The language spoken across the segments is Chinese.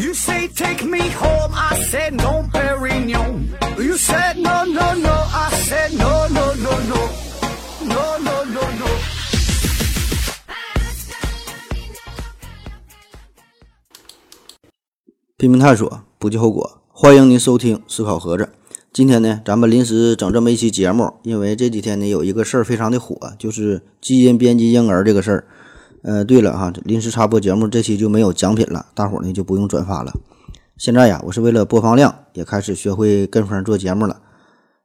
You say take me home, I said no, Perignon. You said no, no, no, I said no, no, no, no, no, no, no, no. 拼命探索，不计后果。欢迎您收听《思考盒子》。今天呢，咱们临时整这么一期节目，因为这几天呢有一个事儿非常的火，就是基因编辑婴儿这个事儿。呃，对了哈，临时插播节目这期就没有奖品了，大伙儿呢就不用转发了。现在呀，我是为了播放量，也开始学会跟风做节目了。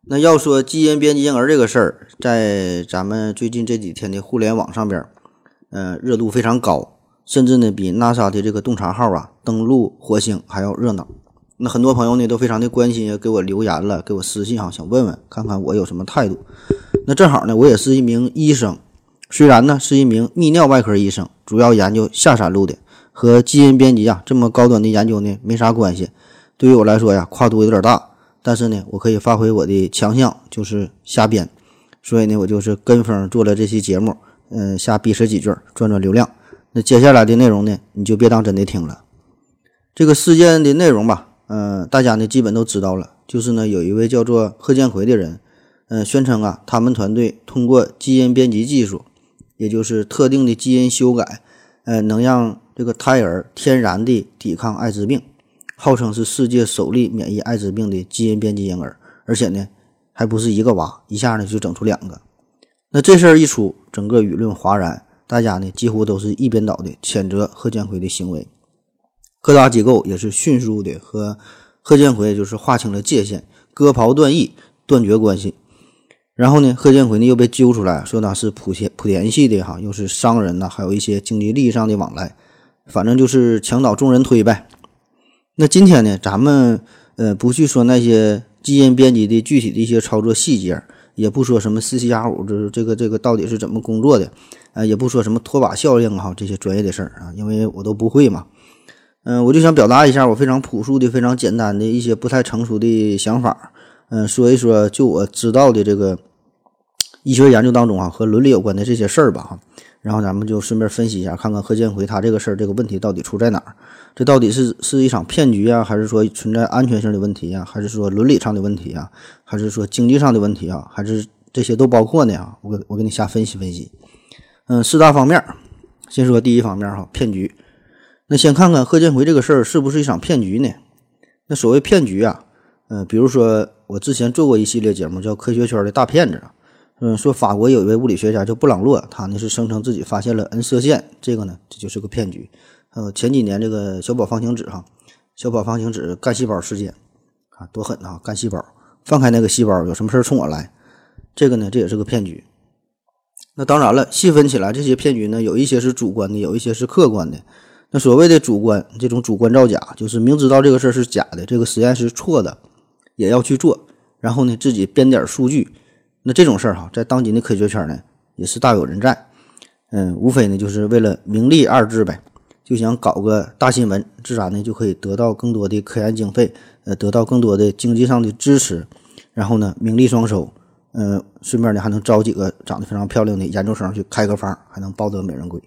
那要说基因编辑婴儿这个事儿，在咱们最近这几天的互联网上边，呃，热度非常高，甚至呢比 NASA 的这个洞察号啊登陆火星还要热闹。那很多朋友呢都非常的关心，给我留言了，给我私信哈，想问问看看我有什么态度。那正好呢，我也是一名医生。虽然呢是一名泌尿外科医生，主要研究下三路的，和基因编辑啊这么高端的研究呢没啥关系。对于我来说呀，跨度有点大，但是呢，我可以发挥我的强项，就是瞎编。所以呢，我就是跟风做了这期节目，嗯，瞎逼扯几句，赚赚流量。那接下来的内容呢，你就别当真的听了。这个事件的内容吧，嗯，大家呢基本都知道了，就是呢有一位叫做贺建奎的人，嗯，宣称啊，他们团队通过基因编辑技术。也就是特定的基因修改，呃，能让这个胎儿天然的抵抗艾滋病，号称是世界首例免疫艾滋病的基因编辑婴儿，而且呢，还不是一个娃，一下呢就整出两个。那这事儿一出，整个舆论哗然，大家呢几乎都是一边倒的谴责贺建奎的行为，各大机构也是迅速的和贺建奎就是划清了界限，割袍断义，断绝关系。然后呢，贺建奎呢又被揪出来，说他是莆田莆田系的哈，又是商人呐，还有一些经济利益上的往来，反正就是墙倒众人推呗。那今天呢，咱们呃不去说那些基因编辑的具体的一些操作细节，也不说什么四七八五这这个这个到底是怎么工作的，呃，也不说什么拖把效应哈这些专业的事儿啊，因为我都不会嘛。嗯，我就想表达一下我非常朴素的、非常简单的一些不太成熟的想法。嗯，说一说就我知道的这个医学研究当中啊，和伦理有关的这些事儿吧哈。然后咱们就顺便分析一下，看看贺建奎他这个事儿这个问题到底出在哪儿？这到底是是一场骗局啊，还是说存在安全性的问题啊？还是说伦理上的问题啊？还是说经济上的问题啊？还是这些都包括呢？啊，我给我给你瞎分析分析。嗯，四大方面，先说第一方面哈，骗局。那先看看贺建奎这个事儿是不是一场骗局呢？那所谓骗局啊，嗯，比如说。我之前做过一系列节目，叫《科学圈的大骗子》。嗯，说法国有一位物理学家叫布朗洛，他呢是声称自己发现了 N 射线，这个呢这就是个骗局。呃，前几年这个小宝方形纸哈，小宝方形纸干细胞事件啊，多狠啊！干细胞，放开那个细胞，有什么事冲我来？这个呢这也是个骗局。那当然了，细分起来，这些骗局呢有一些是主观的，有一些是客观的。那所谓的主观，这种主观造假，就是明知道这个事儿是假的，这个实验是错的。也要去做，然后呢，自己编点数据，那这种事儿哈，在当今的科学圈呢，也是大有人在。嗯，无非呢，就是为了名利二字呗，就想搞个大新闻，自然呢就可以得到更多的科研经费，呃，得到更多的经济上的支持，然后呢，名利双收，嗯，顺便呢还能招几个长得非常漂亮的研究生去开个房，还能抱得美人归。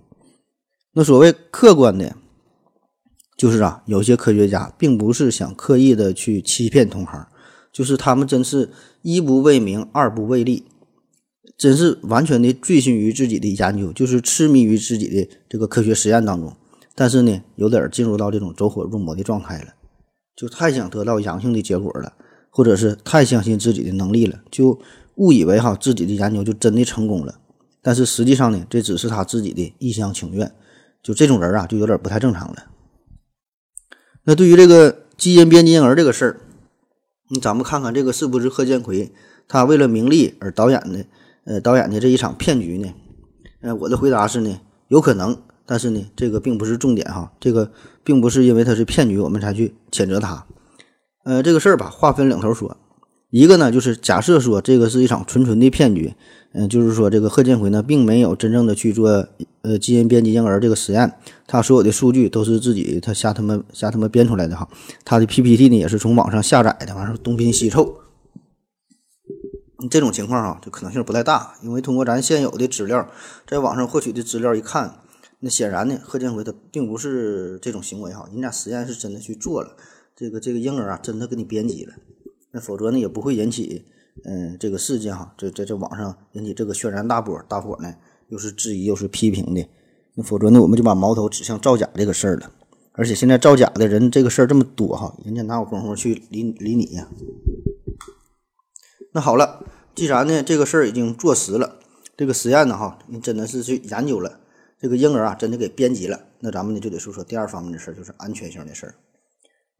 那所谓客观的。就是啊，有些科学家并不是想刻意的去欺骗同行。就是他们真是一不为名，二不为利，真是完全的醉心于自己的研究，就是痴迷于自己的这个科学实验当中。但是呢，有点进入到这种走火入魔的状态了，就太想得到阳性的结果了，或者是太相信自己的能力了，就误以为哈自己的研究就真的成功了。但是实际上呢，这只是他自己的一厢情愿。就这种人啊，就有点不太正常了。那对于这个基因编辑婴儿这个事儿。你咱们看看这个是不是贺建奎他为了名利而导演的，呃，导演的这一场骗局呢？呃，我的回答是呢，有可能，但是呢，这个并不是重点哈，这个并不是因为他是骗局我们才去谴责他。呃，这个事儿吧，话分两头说。一个呢，就是假设说这个是一场纯纯的骗局，嗯，就是说这个贺建奎呢，并没有真正的去做呃基因编辑婴儿这个实验，他所有的数据都是自己他瞎他妈瞎他妈编出来的哈，他的 PPT 呢也是从网上下载的，完事东拼西凑，这种情况啊，就可能性不太大，因为通过咱现有的资料，在网上获取的资料一看，那显然呢，贺建奎他并不是这种行为哈，人家实验是真的去做了，这个这个婴儿啊真的给你编辑了，那否则呢也不会引起嗯这个事件哈，这在这网上引起这个轩然大波，大伙呢又是质疑又是批评的，那否则呢我们就把矛头指向造假这个事儿了。而且现在造假的人这个事儿这么多哈，人家哪有功夫去理理你呀？那好了，既然呢这个事儿已经坐实了，这个实验呢哈，你真的是去研究了，这个婴儿啊真的给编辑了，那咱们呢就得说说第二方面的事儿，就是安全性的事儿。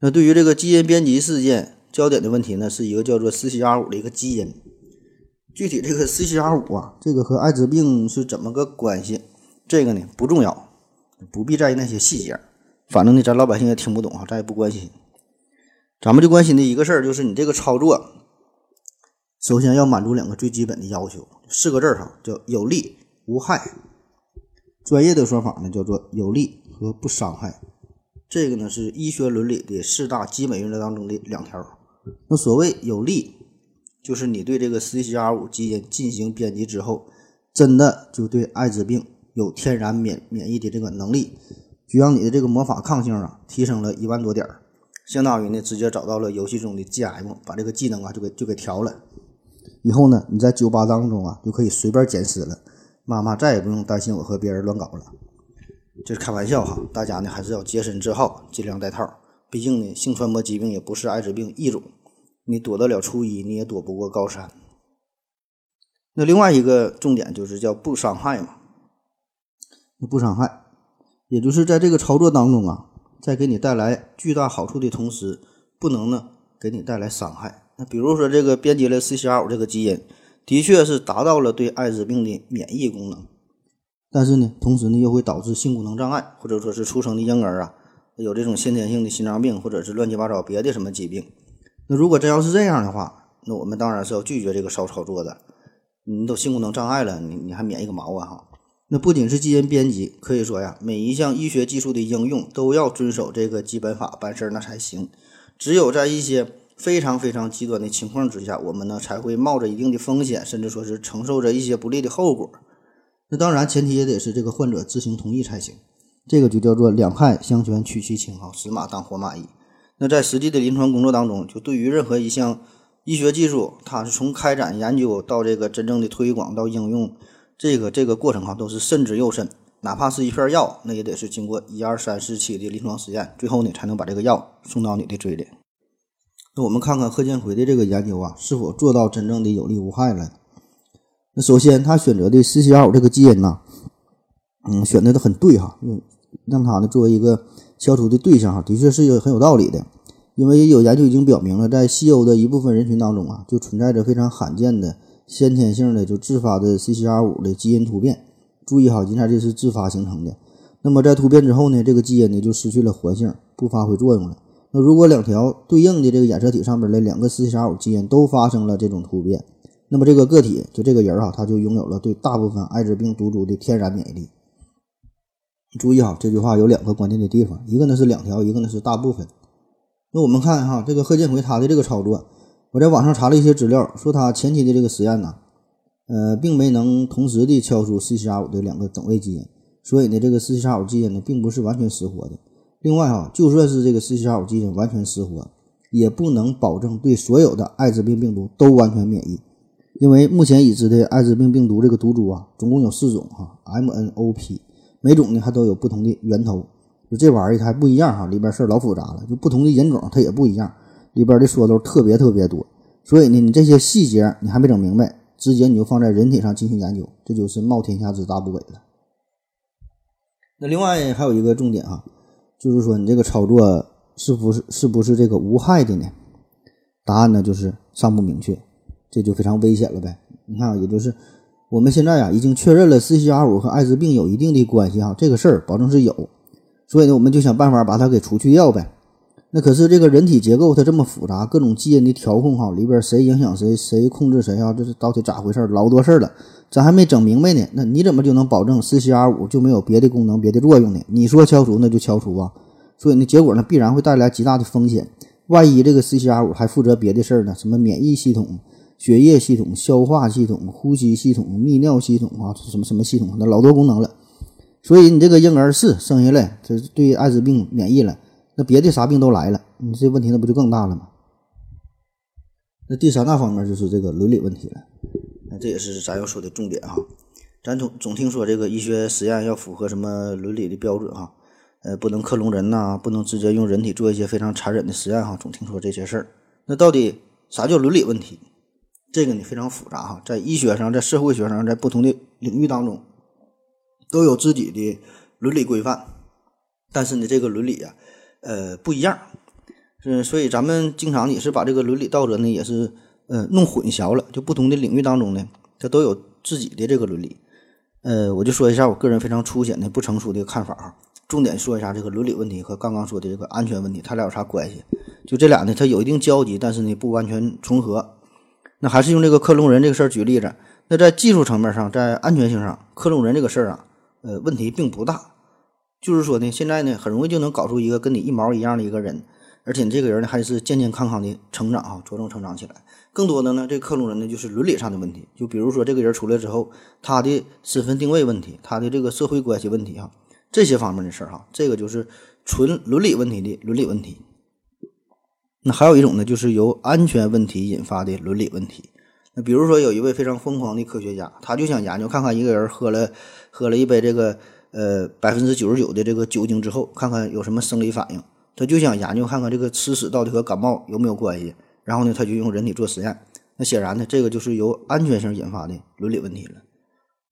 那对于这个基因编辑事件，焦点的问题呢是一个叫做 CCR5 的一个基因，具体这个 CCR5 啊，这个和艾滋病是怎么个关系？这个呢不重要，不必在意那些细节。反正呢，咱老百姓也听不懂啊，咱也不关心。咱们就关心的一个事儿，就是你这个操作，首先要满足两个最基本的要求，四个字儿哈，叫有利无害。专业的说法呢，叫做有利和不伤害。这个呢是医学伦理的四大基本原则当中的两条。那所谓有利，就是你对这个 CCR5 基因进行编辑之后，真的就对艾滋病有天然免免疫的这个能力。就让你的这个魔法抗性啊提升了一万多点儿，相当于呢直接找到了游戏中的 GM，把这个技能啊就给就给调了。以后呢你在酒吧当中啊就可以随便捡尸了，妈妈再也不用担心我和别人乱搞了。这是开玩笑哈，大家呢还是要洁身自好，尽量戴套。毕竟呢性传播疾病也不是艾滋病一种，你躲得了初一，你也躲不过高三。那另外一个重点就是叫不伤害嘛，不伤害。也就是在这个操作当中啊，在给你带来巨大好处的同时，不能呢给你带来伤害。那比如说这个编辑了 CCR5 这个基因，的确是达到了对艾滋病的免疫功能，但是呢，同时呢又会导致性功能障碍，或者说是出生的婴儿啊有这种先天性的心脏病，或者是乱七八糟别的什么疾病。那如果真要是这样的话，那我们当然是要拒绝这个骚操作的。你都性功能障碍了，你你还免疫个毛啊哈！那不仅是基因编辑，可以说呀，每一项医学技术的应用都要遵守这个基本法办事儿，那才行。只有在一些非常非常极端的情况之下，我们呢才会冒着一定的风险，甚至说是承受着一些不利的后果。那当然，前提也得是这个患者自行同意才行。这个就叫做两害相权取其轻，哈，死马当活马医。那在实际的临床工作当中，就对于任何一项医学技术，它是从开展研究到这个真正的推广到应用。这个这个过程哈都是慎之又慎，哪怕是一片药，那也得是经过一二三四期的临床实验，最后呢才能把这个药送到你的嘴里。那我们看看贺建奎的这个研究啊，是否做到真正的有利无害了？那首先他选择的 CCR5 这个基因呐，嗯，选择的很对哈，嗯，让他呢作为一个消除的对象哈，的确是有很有道理的。因为有研究已经表明了，在西欧的一部分人群当中啊，就存在着非常罕见的。先天性的就自发的 CCR5 的基因突变，注意哈，今天这是自发形成的。那么在突变之后呢，这个基因呢就失去了活性，不发挥作用了。那如果两条对应的这个染色体上面的两个 CCR5 基因都发生了这种突变，那么这个个体就这个人哈，他就拥有了对大部分艾滋病毒株的天然免疫力。注意哈，这句话有两个关键的地方，一个呢是两条，一个呢是大部分。那我们看哈，这个贺建奎他的这个操作。我在网上查了一些资料，说他前期的这个实验呢，呃，并没能同时的敲出 CCR5 的两个等位基因，所以呢，这个 CCR5 基因呢，并不是完全失活的。另外哈，就算是这个 CCR5 基因完全失活，也不能保证对所有的艾滋病病毒都完全免疫，因为目前已知的艾滋病病毒这个毒株啊，总共有四种哈，MNOP，每种呢还都有不同的源头，就这玩意儿它还不一样哈，里边事儿老复杂了，就不同的人种它也不一样。里边的说都特别特别多，所以呢，你这些细节你还没整明白，直接你就放在人体上进行研究，这就是冒天下之大不韪了。那另外还有一个重点啊，就是说你这个操作是不是是不是这个无害的呢？答案呢就是尚不明确，这就非常危险了呗。你看，也就是我们现在啊已经确认了 CCR5 和艾滋病有一定的关系哈，这个事儿保证是有，所以呢，我们就想办法把它给除去掉呗。那可是这个人体结构它这么复杂，各种基因的调控哈，里边谁影响谁，谁控制谁啊？这是到底咋回事？老多事儿了，咱还没整明白呢。那你怎么就能保证 CCR5 就没有别的功能、别的作用呢？你说敲除那就敲除啊。所以呢，结果呢必然会带来极大的风险。万一这个 CCR5 还负责别的事儿呢？什么免疫系统、血液系统、消化系统、呼吸系统、泌尿系统啊，什么什么系统，那老多功能了。所以你这个婴儿是生下来，这对艾滋病免疫了，那别的啥病都来了，你这问题那不就更大了吗？那第三大方面就是这个伦理问题了，那这也是咱要说的重点哈。咱总总听说这个医学实验要符合什么伦理的标准哈，呃，不能克隆人呐，不能直接用人体做一些非常残忍的实验哈，总听说这些事儿。那到底啥叫伦理问题？这个呢非常复杂哈，在医学上，在社会学上，在不同的领域当中。都有自己的伦理规范，但是呢，这个伦理啊，呃，不一样，嗯所以咱们经常也是把这个伦理道德呢，也是呃弄混淆了。就不同的领域当中呢，它都有自己的这个伦理。呃，我就说一下我个人非常粗浅的、不成熟的看法哈，重点说一下这个伦理问题和刚刚说的这个安全问题，它俩有啥关系？就这俩呢，它有一定交集，但是呢，不完全重合。那还是用这个克隆人这个事儿举例子。那在技术层面上，在安全性上，克隆人这个事儿啊。呃，问题并不大，就是说呢，现在呢，很容易就能搞出一个跟你一毛一样的一个人，而且这个人呢，还是健健康康的成长啊，茁壮成长起来。更多的呢，这克隆人呢，就是伦理上的问题，就比如说这个人出来之后，他的身份定位问题，他的这个社会关系问题哈，这些方面的事儿哈，这个就是纯伦理问题的伦理问题。那还有一种呢，就是由安全问题引发的伦理问题。那比如说，有一位非常疯狂的科学家，他就想研究看看一个人喝了喝了一杯这个呃百分之九十九的这个酒精之后，看看有什么生理反应。他就想研究看看这个吃屎到底和感冒有没有关系。然后呢，他就用人体做实验。那显然呢，这个就是由安全性引发的伦理问题了。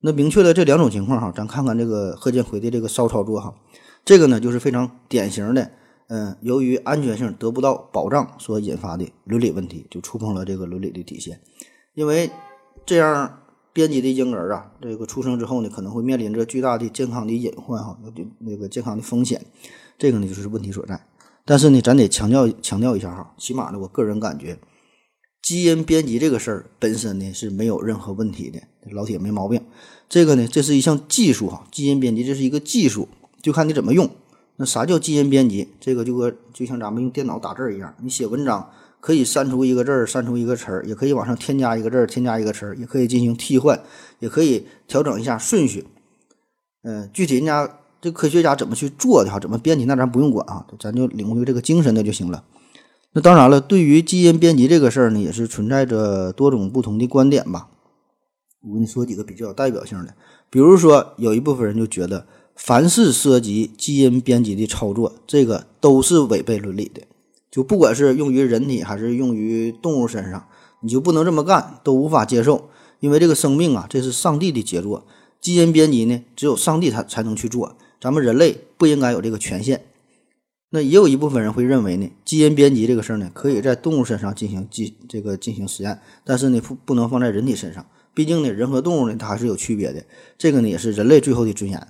那明确了这两种情况哈，咱看看这个贺建奎的这个骚操作哈，这个呢就是非常典型的，嗯，由于安全性得不到保障所引发的伦理问题，就触碰了这个伦理的底线。因为这样编辑的婴儿啊，这个出生之后呢，可能会面临着巨大的健康的隐患哈，那个健康的风险，这个呢就是问题所在。但是呢，咱得强调强调一下哈，起码呢，我个人感觉，基因编辑这个事儿本身呢是没有任何问题的，老铁没毛病。这个呢，这是一项技术哈，基因编辑这是一个技术，就看你怎么用。那啥叫基因编辑？这个就和就像咱们用电脑打字一样，你写文章。可以删除一个字儿，删除一个词儿，也可以往上添加一个字儿，添加一个词儿，也可以进行替换，也可以调整一下顺序。嗯，具体人家这科学家怎么去做的哈，怎么编辑，那咱不用管啊，咱就领会这个精神的就行了。那当然了，对于基因编辑这个事儿呢，也是存在着多种不同的观点吧。我跟你说几个比较有代表性的，比如说有一部分人就觉得，凡是涉及基因编辑的操作，这个都是违背伦理的。就不管是用于人体还是用于动物身上，你就不能这么干，都无法接受。因为这个生命啊，这是上帝的杰作，基因编辑呢，只有上帝他才能去做，咱们人类不应该有这个权限。那也有一部分人会认为呢，基因编辑这个事儿呢，可以在动物身上进行进这个进行实验，但是呢，不不能放在人体身上，毕竟呢，人和动物呢，它还是有区别的。这个呢，也是人类最后的尊严。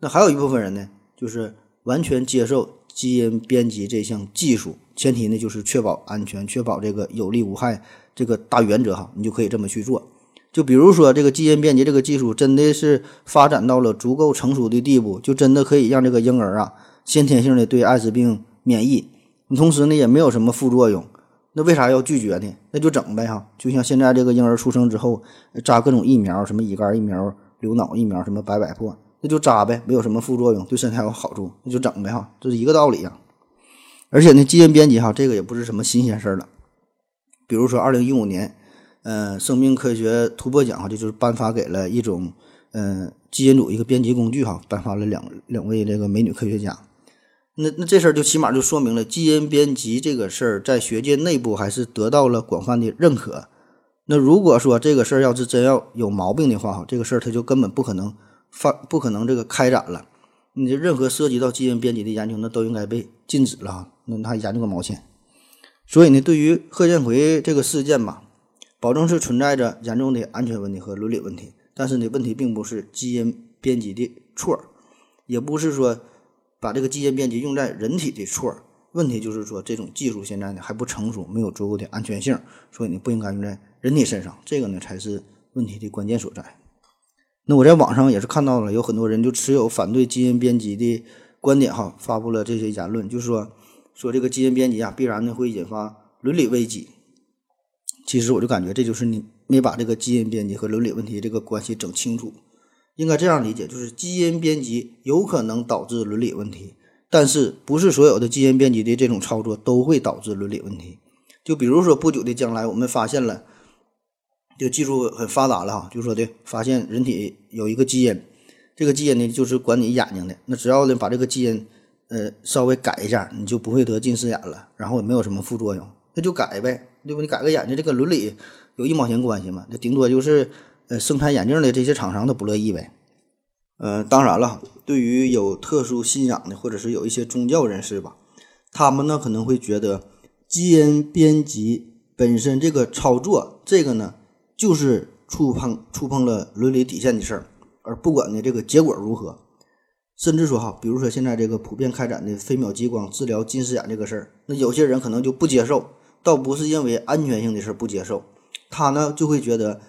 那还有一部分人呢，就是完全接受。基因编辑这项技术，前提呢就是确保安全，确保这个有利无害这个大原则哈，你就可以这么去做。就比如说这个基因编辑这个技术真的是发展到了足够成熟的地步，就真的可以让这个婴儿啊先天性的对艾滋病免疫，你同时呢也没有什么副作用，那为啥要拒绝呢？那就整呗哈，就像现在这个婴儿出生之后扎各种疫苗，什么乙肝疫苗、流脑疫苗，什么百百破。那就扎呗，没有什么副作用，对身体还有好处，那就整呗哈，这是一个道理呀。而且呢，基因编辑哈，这个也不是什么新鲜事儿了。比如说，二零一五年，呃，生命科学突破奖哈，就是颁发给了一种，呃，基因组一个编辑工具哈，颁发了两两位这个美女科学家。那那这事儿就起码就说明了基因编辑这个事儿在学界内部还是得到了广泛的认可。那如果说这个事儿要是真要有毛病的话哈，这个事儿它就根本不可能。发不可能这个开展了，你任何涉及到基因编辑的研究，那都应该被禁止了。那他研究个毛线？所以呢，对于贺建奎这个事件吧，保证是存在着严重的安全问题和伦理问题。但是呢，问题并不是基因编辑的错，也不是说把这个基因编辑用在人体的错。问题就是说，这种技术现在呢还不成熟，没有足够的安全性，所以你不应该用在人体身上。这个呢才是问题的关键所在。那我在网上也是看到了，有很多人就持有反对基因编辑的观点，哈，发布了这些言论，就是说，说这个基因编辑啊，必然呢会引发伦理危机。其实我就感觉这就是你没把这个基因编辑和伦理问题这个关系整清楚，应该这样理解，就是基因编辑有可能导致伦理问题，但是不是所有的基因编辑的这种操作都会导致伦理问题。就比如说不久的将来，我们发现了，就技术很发达了哈，就说的发现人体有一个基因，这个基因呢就是管你眼睛的，那只要呢把这个基因呃稍微改一下，你就不会得近视眼了，然后也没有什么副作用，那就改呗，对不？你改个眼睛，这个伦理有一毛钱关系吗？那顶多就是。呃，生产眼镜的这些厂商都不乐意呗。呃，当然了，对于有特殊信仰的或者是有一些宗教人士吧，他们呢可能会觉得基因编辑本身这个操作，这个呢就是触碰触碰了伦理底线的事儿，而不管呢这个结果如何，甚至说哈，比如说现在这个普遍开展的飞秒激光治疗近视眼这个事儿，那有些人可能就不接受，倒不是因为安全性的事儿不接受，他呢就会觉得。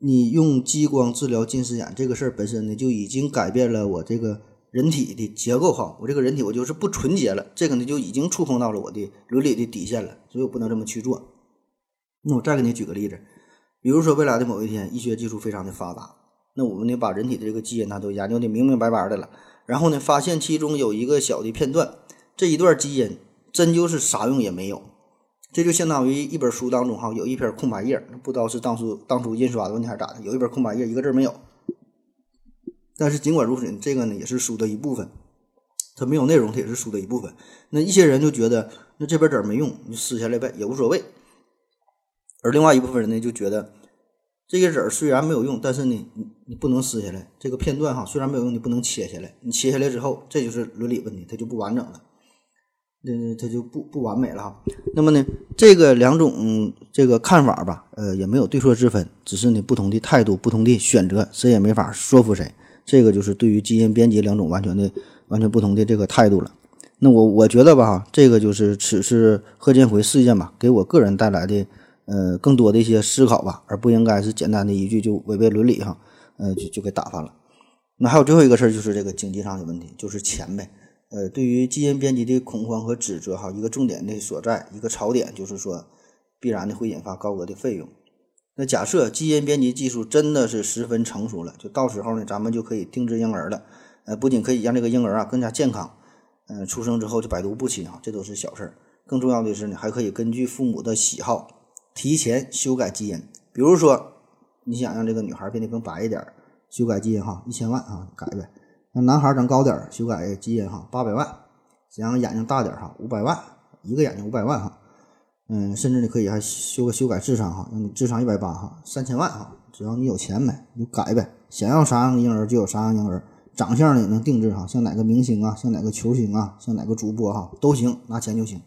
你用激光治疗近视眼这个事儿本身呢，就已经改变了我这个人体的结构哈，我这个人体我就是不纯洁了，这个呢就已经触碰到了我的伦理的底线了，所以我不能这么去做。那我再给你举个例子，比如说未来的某一天，医学技术非常的发达，那我们呢把人体的这个基因呢都研究的明明白白的了，然后呢发现其中有一个小的片段，这一段基因真就是啥用也没有。这就相当于一本书当中哈，有一篇空白页，不知道是当初当初印刷的问题还是咋的，有一本空白页，一个字没有。但是尽管如此，这个呢也是书的一部分，它没有内容，它也是书的一部分。那一些人就觉得，那这本纸没用，你撕下来呗，也无所谓。而另外一部分人呢，就觉得这个纸虽然没有用，但是呢，你你不能撕下来。这个片段哈，虽然没有用，你不能切下来。你切下来之后，这就是伦理问题，它就不完整了。那它就不不完美了哈。那么呢，这个两种这个看法吧，呃，也没有对错之分，只是呢不同的态度、不同的选择，谁也没法说服谁。这个就是对于基因编辑两种完全的、完全不同的这个态度了。那我我觉得吧，这个就是此次贺建辉事件吧，给我个人带来的呃更多的一些思考吧，而不应该是简单的一句就违背伦理哈，呃，就就给打发了。那还有最后一个事儿，就是这个经济上的问题，就是钱呗。呃，对于基因编辑的恐慌和指责，哈，一个重点的所在，一个槽点就是说，必然的会引发高额的费用。那假设基因编辑技术真的是十分成熟了，就到时候呢，咱们就可以定制婴儿了。呃，不仅可以让这个婴儿啊更加健康，嗯，出生之后就百毒不侵啊，这都是小事儿。更重要的是呢，还可以根据父母的喜好提前修改基因。比如说，你想让这个女孩变得更白一点，修改基因哈，一千万啊，改呗。那男孩长高点，修改基因哈，八百万；想让眼睛大点儿哈，五百万，一个眼睛五百万哈。嗯，甚至你可以还修个修改智商哈，让你智商一百八哈，三千万哈，只要你有钱呗，你就改呗。想要啥样的婴儿就有啥样婴儿，长相呢也能定制哈，像哪个明星啊，像哪个球星啊，像哪个主播哈都行，拿钱就行。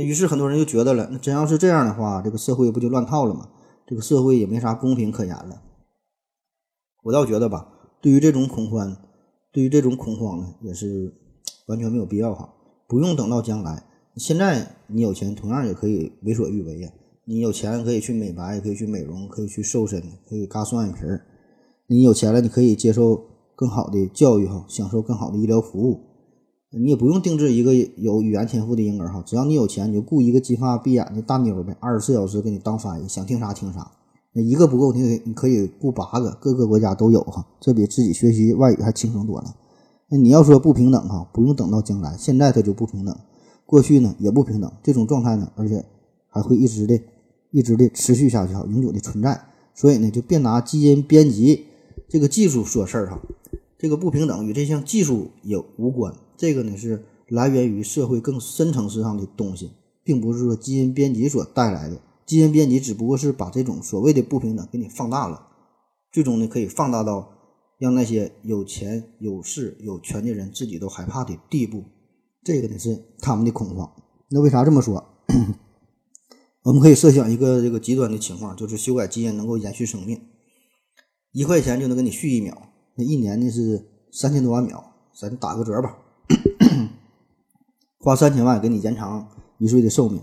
那于是很多人就觉得了，那真要是这样的话，这个社会不就乱套了吗？这个社会也没啥公平可言了。我倒觉得吧，对于这种恐慌。对于这种恐慌呢，也是完全没有必要哈，不用等到将来。现在你有钱，同样也可以为所欲为呀。你有钱可以去美白，可以去美容，可以去瘦身，可以嘎双眼皮儿。你有钱了，你可以接受更好的教育哈，享受更好的医疗服务。你也不用定制一个有语言天赋的婴儿哈，只要你有钱，你就雇一个金发碧眼的大妞呗，二十四小时给你当翻译，想听啥听啥。那一个不够，你你可以雇八个，各个国家都有哈，这比自己学习外语还轻松多了。那你要说不平等哈，不用等到将来，现在它就不平等，过去呢也不平等，这种状态呢，而且还会一直的、一直的持续下去哈，永久的存在。所以呢，就别拿基因编辑这个技术说事儿哈，这个不平等与这项技术也无关，这个呢是来源于社会更深层次上的东西，并不是说基因编辑所带来的。基因编辑只不过是把这种所谓的不平等给你放大了，最终呢可以放大到让那些有钱有势有权的人自己都害怕的地步。这个呢是他们的恐慌。那为啥这么说？我们可以设想一个这个极端的情况，就是修改基因能够延续生命，一块钱就能给你续一秒，那一年呢是三千多万秒，咱打个折吧，花三千万给你延长一岁的寿命，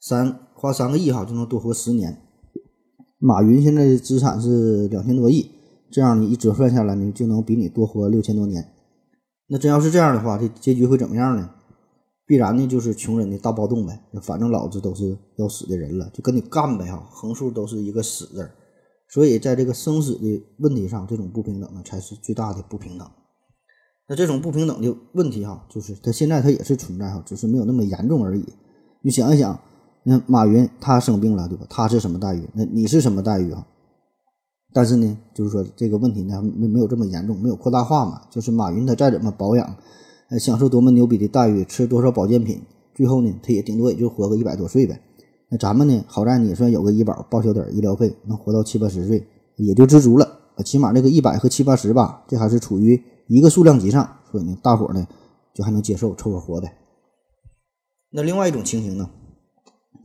三。花三个亿哈就能多活十年，马云现在的资产是两千多亿，这样你一折算下来呢，就能比你多活六千多年。那真要是这样的话，这结局会怎么样呢？必然呢就是穷人的大暴动呗。反正老子都是要死的人了，就跟你干呗哈，横竖都是一个死字。所以在这个生死的问题上，这种不平等呢，才是最大的不平等。那这种不平等的问题哈，就是它现在它也是存在哈，只是没有那么严重而已。你想一想，那马云他生病了，对吧？他是什么待遇？那你是什么待遇啊？但是呢，就是说这个问题呢，没没有这么严重，没有扩大化嘛。就是马云他再怎么保养，呃，享受多么牛逼的待遇，吃多少保健品，最后呢，他也顶多也就活个一百多岁呗。那咱们呢，好在你算有个医保，报销点医疗费，能活到七八十岁，也就知足了。起码那个一百和七八十吧，这还是处于。一个数量级上，所以呢，大伙呢就还能接受，凑合活呗。那另外一种情形呢，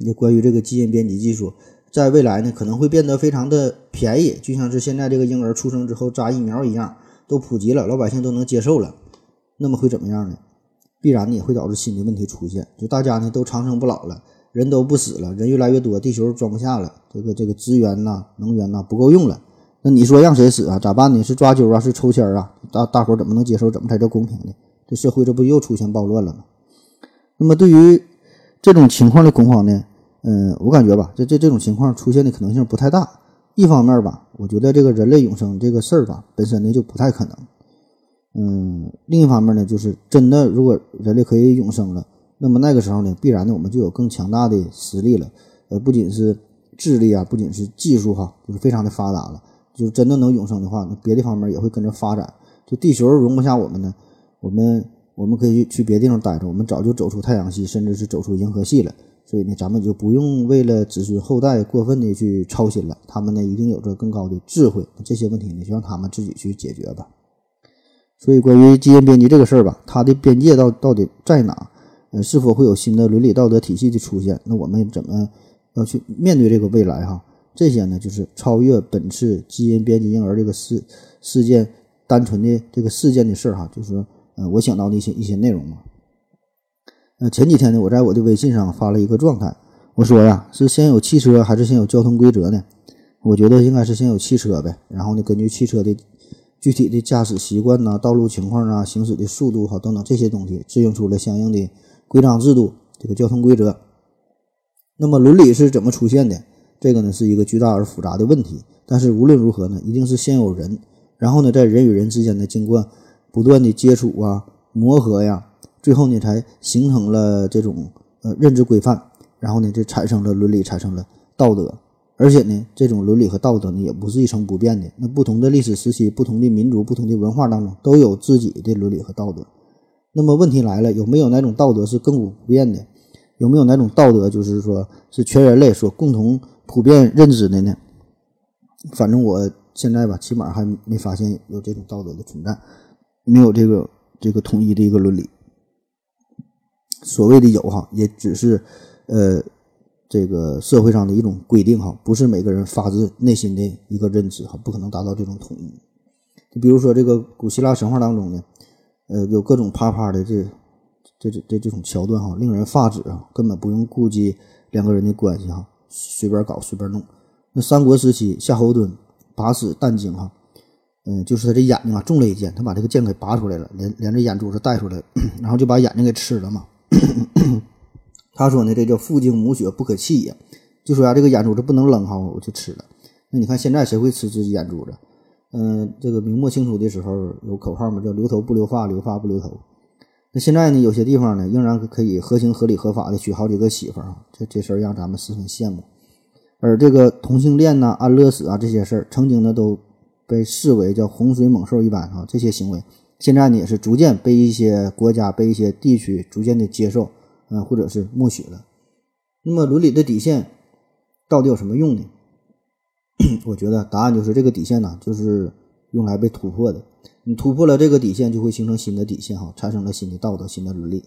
就关于这个基因编辑技术，在未来呢可能会变得非常的便宜，就像是现在这个婴儿出生之后扎疫苗一样，都普及了，老百姓都能接受了。那么会怎么样呢？必然呢也会导致新的问题出现，就大家呢都长生不老了，人都不死了，人越来越多，地球装不下了，这个这个资源呐、能源呐不够用了。那你说让谁死啊？咋办呢？是抓阄啊？是抽签啊？大大伙怎么能接受？怎么才叫公平呢？这社会这不又出现暴乱了吗？那么对于这种情况的恐慌呢？嗯，我感觉吧，这这这种情况出现的可能性不太大。一方面吧，我觉得这个人类永生这个事儿吧，本身呢就不太可能。嗯，另一方面呢，就是真的，如果人类可以永生了，那么那个时候呢，必然呢我们就有更强大的实力了。呃，不仅是智力啊，不仅是技术哈，就是非常的发达了。就是真的能永生的话，那别的方面也会跟着发展。就地球容不下我们呢，我们我们可以去别的地方待着。我们早就走出太阳系，甚至是走出银河系了。所以呢，咱们就不用为了子孙后代过分的去操心了。他们呢，一定有着更高的智慧。这些问题呢，就让他们自己去解决吧。所以，关于基因编辑这个事儿吧，它的边界到到底在哪？呃，是否会有新的伦理道德体系的出现？那我们怎么要去面对这个未来？哈？这些呢，就是超越本次基因编辑婴儿这个事事件单纯的这个事件的事儿哈，就是呃，我想到的一些一些内容嘛。呃，前几天呢，我在我的微信上发了一个状态，我说呀，是先有汽车还是先有交通规则呢？我觉得应该是先有汽车呗，然后呢，根据汽车的具体的驾驶习惯呐、道路情况啊、行驶的速度哈等等这些东西，制定出了相应的规章制度，这个交通规则。那么伦理是怎么出现的？这个呢是一个巨大而复杂的问题，但是无论如何呢，一定是先有人，然后呢，在人与人之间呢，经过不断的接触啊、磨合呀，最后呢，才形成了这种呃认知规范，然后呢，就产生了伦理，产生了道德，而且呢，这种伦理和道德呢，也不是一成不变的。那不同的历史时期、不同的民族、不同的文化当中，都有自己的伦理和道德。那么问题来了，有没有哪种道德是亘古不变的？有没有哪种道德就是说是全人类所共同？普遍认知的呢，反正我现在吧，起码还没发现有这种道德的存在，没有这个这个统一的一个伦理。所谓的有哈，也只是呃这个社会上的一种规定哈，不是每个人发自内心的一个认知哈，不可能达到这种统一。就比如说这个古希腊神话当中呢，呃，有各种啪啪的这这这这这种桥段哈，令人发指啊，根本不用顾及两个人的关系哈。随便搞，随便弄。那三国时期，夏侯惇拔死但荆哈，嗯，就是他这眼睛啊中了一箭，他把这个箭给拔出来了，连连着眼珠子带出来，然后就把眼睛给吃了嘛。他说呢，这叫父精母血不可弃也，就说呀，这个眼珠子不能扔哈，我就吃了。那你看现在谁会吃自己眼珠子？嗯，这个明末清初的时候有口号嘛，叫留头不留发，留发不留头。那现在呢？有些地方呢，仍然可以合情合理合法的娶好几个媳妇儿啊，这这事儿让咱们十分羡慕。而这个同性恋呐、安乐死啊这些事儿，曾经呢都被视为叫洪水猛兽一般啊，这些行为现在呢也是逐渐被一些国家、被一些地区逐渐的接受，嗯，或者是默许了。那么伦理的底线到底有什么用呢？我觉得答案就是这个底线呢，就是用来被突破的。你突破了这个底线，就会形成新的底线，哈，产生了新的道德、新的伦理。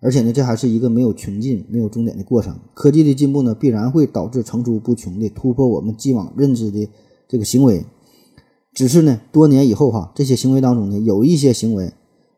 而且呢，这还是一个没有穷尽、没有终点的过程。科技的进步呢，必然会导致层出不穷的突破我们既往认知的这个行为。只是呢，多年以后，哈，这些行为当中呢，有一些行为，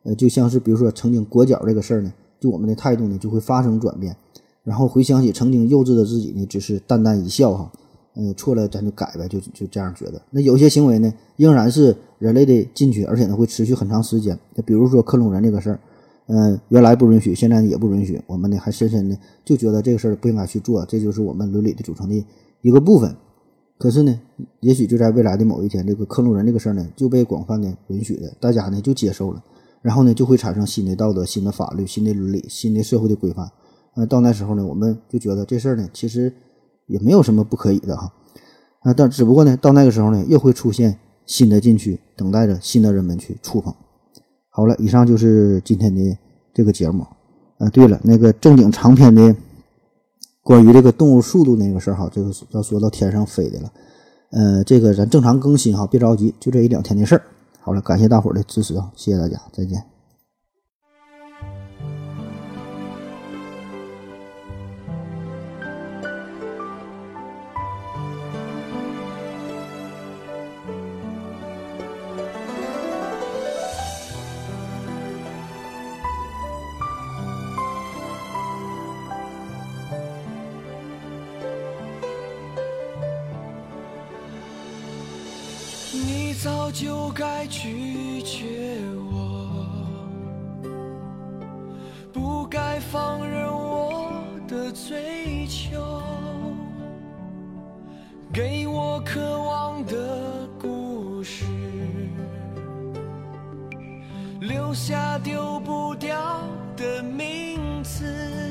呃，就像是比如说曾经裹脚这个事儿呢，就我们的态度呢就会发生转变。然后回想起曾经幼稚的自己呢，只是淡淡一笑，哈。嗯，错了咱就改呗，就就这样觉得。那有些行为呢，仍然是人类的禁区，而且呢会持续很长时间。那比如说克隆人这个事儿，嗯，原来不允许，现在也不允许，我们呢还深深的就觉得这个事儿不应该去做，这就是我们伦理的组成的一个部分。可是呢，也许就在未来的某一天，这个克隆人这个事儿呢就被广泛的允许了，大家呢就接受了，然后呢就会产生新的道德、新的法律、新的伦理、新的社会的规范。呃，到那时候呢，我们就觉得这事儿呢其实也没有什么不可以的哈。啊，但只不过呢，到那个时候呢，又会出现新的禁区，等待着新的人们去触碰。好了，以上就是今天的这个节目。啊，对了，那个正经长篇的关于这个动物速度那个事儿哈，这个要说到天上飞的了。呃，这个咱正常更新哈，别着急，就这一两天的事儿。好了，感谢大伙儿的支持啊，谢谢大家，再见。追求，给我渴望的故事，留下丢不掉的名字。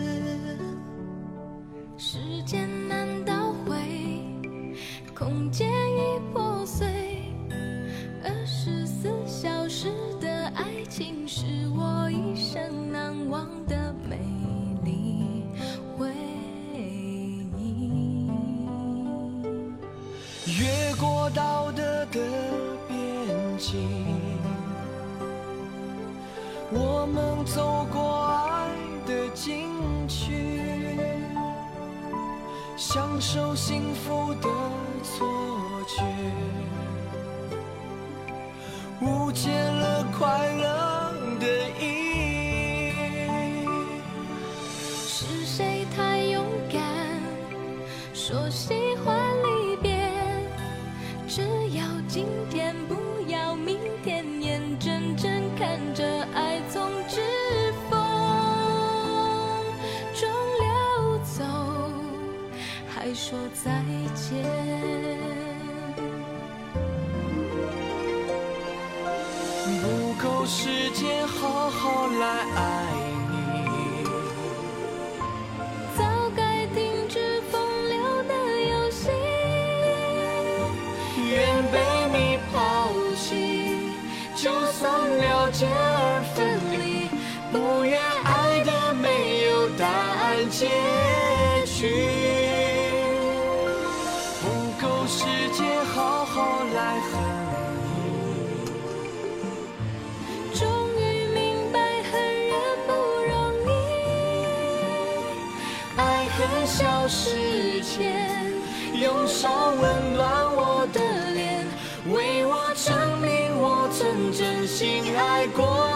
走过爱的禁区，享受幸福的错觉，误解了快乐好来爱你。早该停止风流的游戏，愿被你抛弃，就算了解而分离，不愿爱的没有答案结局。不够时间好好来恨时间，用手温暖我的脸，为我证明我曾真心爱过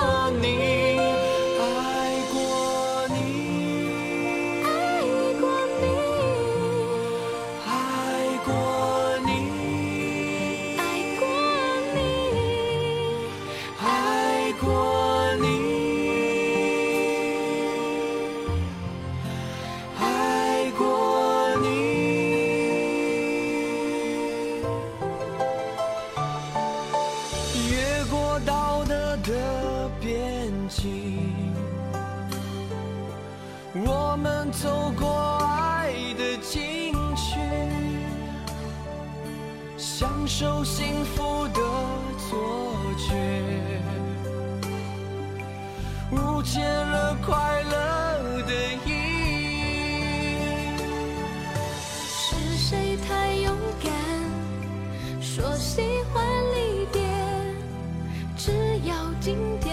享受幸福的错觉，误解了快乐的意义。是谁太勇敢，说喜欢离别？只要今天，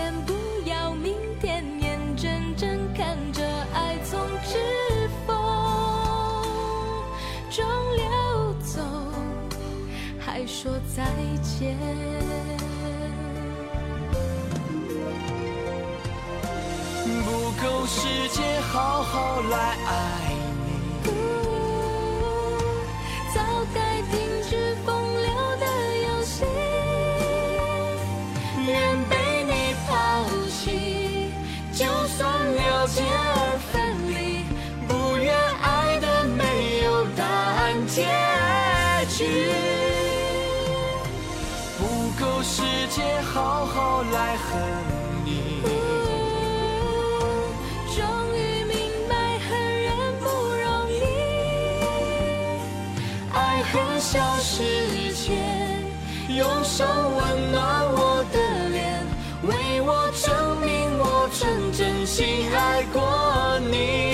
不够时间好好来爱。好好来恨你。终于明白恨人不容易，爱恨消失前，用手温暖我的脸，为我证明我曾真心爱过你。